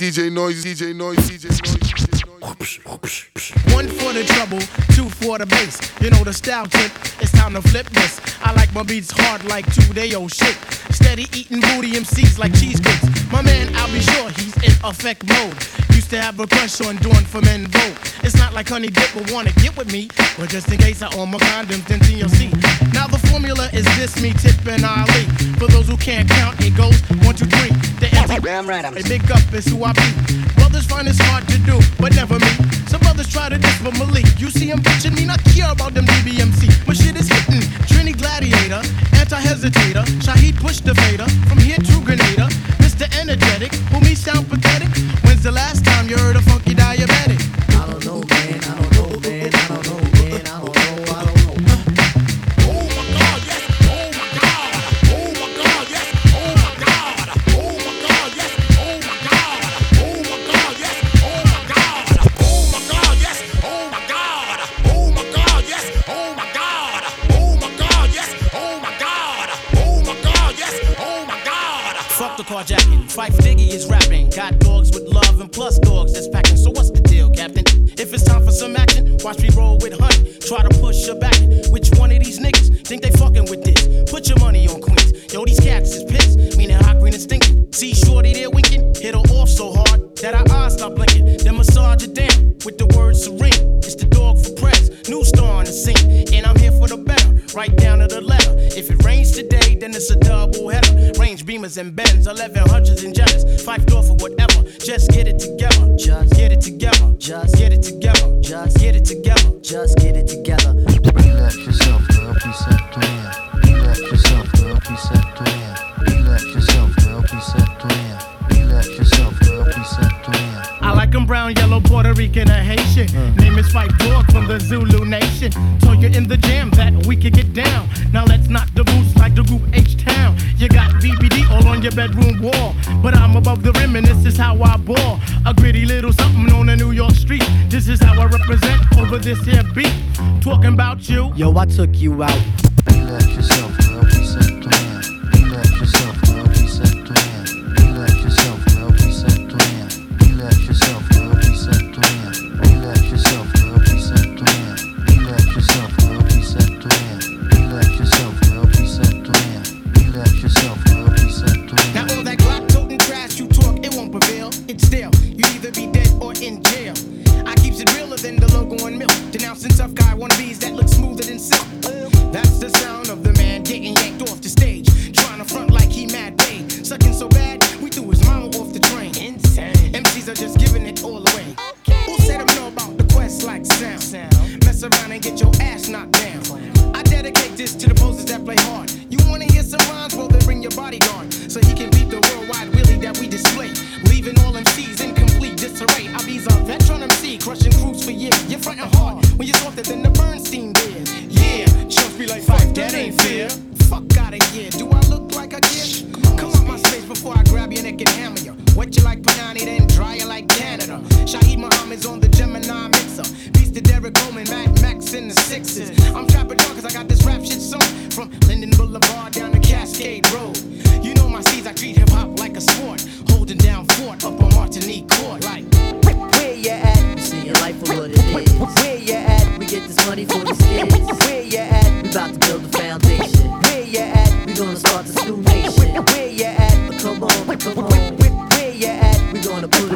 DJ Noise, DJ Noise, DJ Noise. One for the trouble, two for the bass. You know the style tip, it's time to flip this. I like my beats hard like two day old shit. Steady eating booty MCs like cheesecakes. My man, I'll be sure he's in effect mode. Used to have a crush on Dawn from En Vogue. It's not like Honey Dip will wanna get with me, but just in case I own my condoms, then TLC. Now the formula is this: me, Tip, and Ali. For those who can't count, it goes Damn right, I'm a big up is who I be. Brothers find it's hard to do, but never me. Some brothers try to diss but Malik. You see him bitching me, not care about them DBMC. My shit is hitting. Trini Gladiator, anti-hesitator. Shaheed push the fader. Fuck the carjacking. Phife Diggy is rapping. Got dogs with love and plus dogs that's packing. So what's the deal, Captain? If it's time for some action, watch me roll with honey. Try to push her back. Which one of these niggas think they fucking with this? Put your money on Queens. Yo, these cats is pissed. Meaning hot green and stinking. See Shorty there winking. Hit her off so hard that her eyes stop blinking. Then massage her down with the word serene. Right down to the letter. If it rains today, then it's a double header. Range beamers and Benz, 1100s and Jettas. Five door for whatever. Just get it together. Just get it together. Just preceptoria. I like 'em brown, yellow, Puerto Rican, or Haitian. Mm. Name is Phife Dawg from the Zulu Nation. Told you in the jam that we could get down. Now let's knock the boots like the group H Town. You got BBD all on your bedroom wall. But I'm above the rim and this is how I ball. A gritty little something on a New York street. This is how I represent over this here beat. Talking about you. Yo, I took you out. Tough guy wannabes that look smoother than silk. That's the sound of the man getting yanked off the stage. Trying to front like he mad paid. Sucking so bad, we threw his mama off the train. Insane. MCs are just giving it all away. Who said them know about the quest like sound? Mess around and get your ass knocked down. I dedicate this to the posers that play hard. You wanna hear some rhymes? Well, then bring your bodyguard so he can beat the worldwide wheelie that we display. Leaving all MCs in complete disarray. I be's a veteran MC, crushing crews for years. You're frontin' hard when you're softer than the Bernstein beard. Yeah, chumps be like, fight, that ain't fair. Fuck out of here. Do I'm trapping dog cause I got this rap shit song from Linden Boulevard down to Cascade Road. You know my seeds, I treat hip hop like a sport. Holding down fort up on Martinique Court. Like, Where you at? See your life for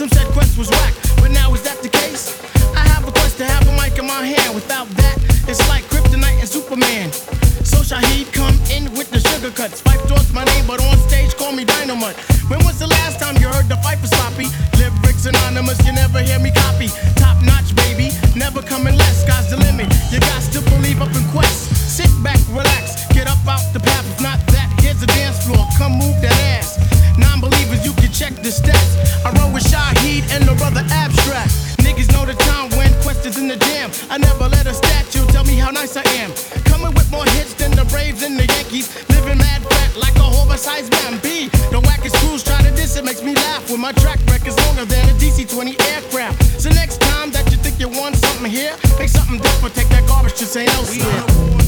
Some said Quest was whack, but now is that the case? I have a quest to have a mic in my hand. Without that, it's like Kryptonite and Superman. So Shaheed come in with the sugar cuts. Phife Dawg's my name, but on stage call me Dynamite. When was the last time you heard the fight for sloppy? Lyrics anonymous, you never hear me copy. Top notch, baby, never coming less. Sky's the limit. You got to believe up in Quest. Sit back, relax, get up out the path. If not that, here's a dance floor. Come move that ass. Non-believers, you can brother Shaheed and the brother Abstract. Niggas know the time when questions in the jam. I never let a statue tell me how nice I am. Coming with more hits than the Braves and the Yankees. Living mad fat like a oversized man. B. The wackest crews try to diss, it makes me laugh. When my track record's longer than a DC 20 aircraft. So next time that you think you want something here, make something different. Take that garbage, just ain't elsewhere.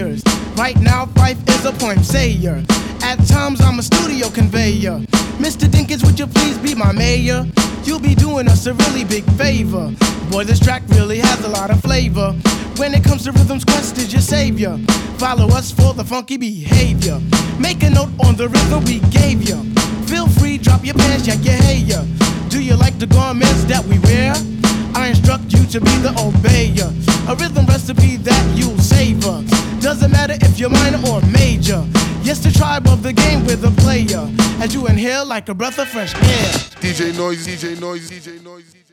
Right now, Phife is a point sayer. At times, I'm a studio conveyor. Mr. Dinkins, would you please be my mayor? You'll be doing us a really big favor. Boy, this track really has a lot of flavor. When it comes to rhythms, Quest is your savior. Follow us for the funky behavior. Make a note on the rhythm we gave you. Feel free, drop your pants, yeah, hey, yeah. Do you like the garments that we wear? I instruct you to be the obeyer. A rhythm recipe that you'll savor. Doesn't matter if you're minor or major. Yes, the tribe of the game with a player. As you inhale like a breath of fresh air. DJ Noise, DJ Noise, DJ Noise. DJ